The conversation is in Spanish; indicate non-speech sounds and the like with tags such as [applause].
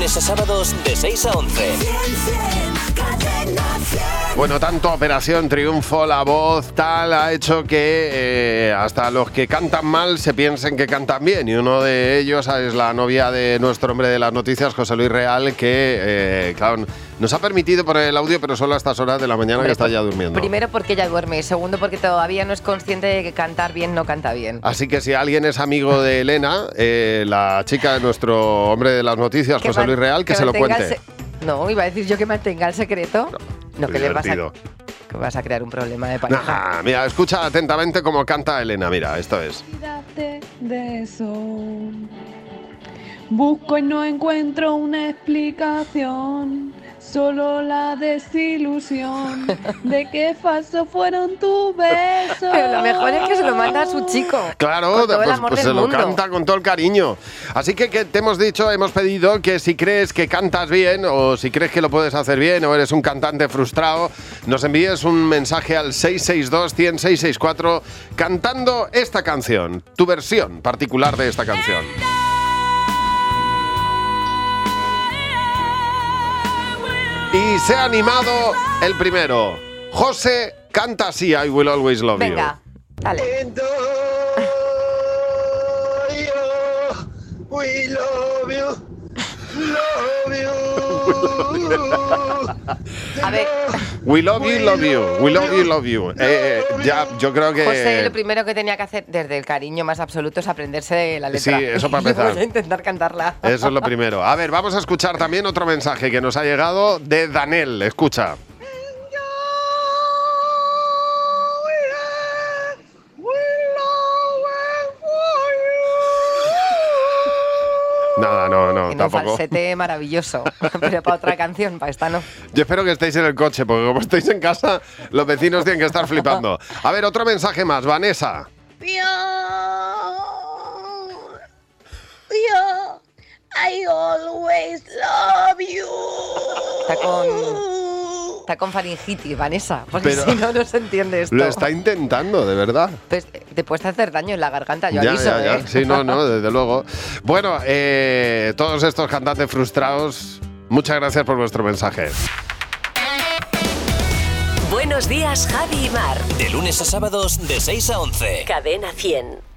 a sábados de 6 a 11. Bueno, tanto Operación Triunfo, la voz, tal, ha hecho que eh, hasta los que cantan mal se piensen que cantan bien. Y uno de ellos es la novia de nuestro hombre de las noticias, José Luis Real, que, eh, claro, nos ha permitido poner el audio, pero solo a estas horas de la mañana que está ya durmiendo. Primero porque ella duerme y segundo porque todavía no es consciente de que cantar bien no canta bien. Así que si alguien es amigo de Elena, eh, la chica de nuestro hombre de las noticias, Que José Luis Real, que, se lo cuente. No, iba a decir yo que mantenga el secreto. No, Qué que le vas a, que vas a crear un problema de pareja. Nah, mira, escucha atentamente cómo canta Elena. Mira, esto es. Olvídate de eso. Busco y no encuentro una explicación. Solo la desilusión de que falsos fueron tus besos. Pero lo mejor es que se lo manda a su chico. Claro, Con todo el pues, amor pues del se lo canta con todo el cariño. Así que, que te hemos dicho, hemos pedido que si crees que cantas bien o si crees que lo puedes hacer bien o eres un cantante frustrado, nos envíes un mensaje al 662-10664 cantando esta canción, tu versión particular de esta canción. Y se ha animado el primero. José canta así, I Will Always Love Venga, dale. We love you. Love you. A ver, You. We love you, love you. We love you, love you. Eh, eh, ya, yo creo que... José lo primero que tenía que hacer desde el cariño más absoluto es aprenderse la letra. Sí, eso para [laughs] empezar. ya intentar cantarla. Eso es lo primero. A ver, vamos a escuchar también otro mensaje que nos ha llegado de Danel. Escucha. Nada, no, no, Tiene un tampoco. falsete maravilloso. [laughs] Pero para otra canción, para esta no. Yo espero que estéis en el coche, porque como estáis en casa, los vecinos tienen que estar flipando. A ver, otro mensaje más, Vanessa. Yo, yo, I always love you. Está con, está con faringitis, Vanessa. Porque Pero- si no, no se entiende esto. Lo está intentando, de verdad. Pues, te puedes hacer daño en la garganta, yo Ya, aviso, ya, ya. ¿eh? Sí, no, no, [laughs] desde luego. Bueno, eh, todos estos cantantes frustrados, muchas gracias por vuestro mensaje. Buenos días, Javi y Mar. De lunes a sábados de 6 a 11. Cadena 100.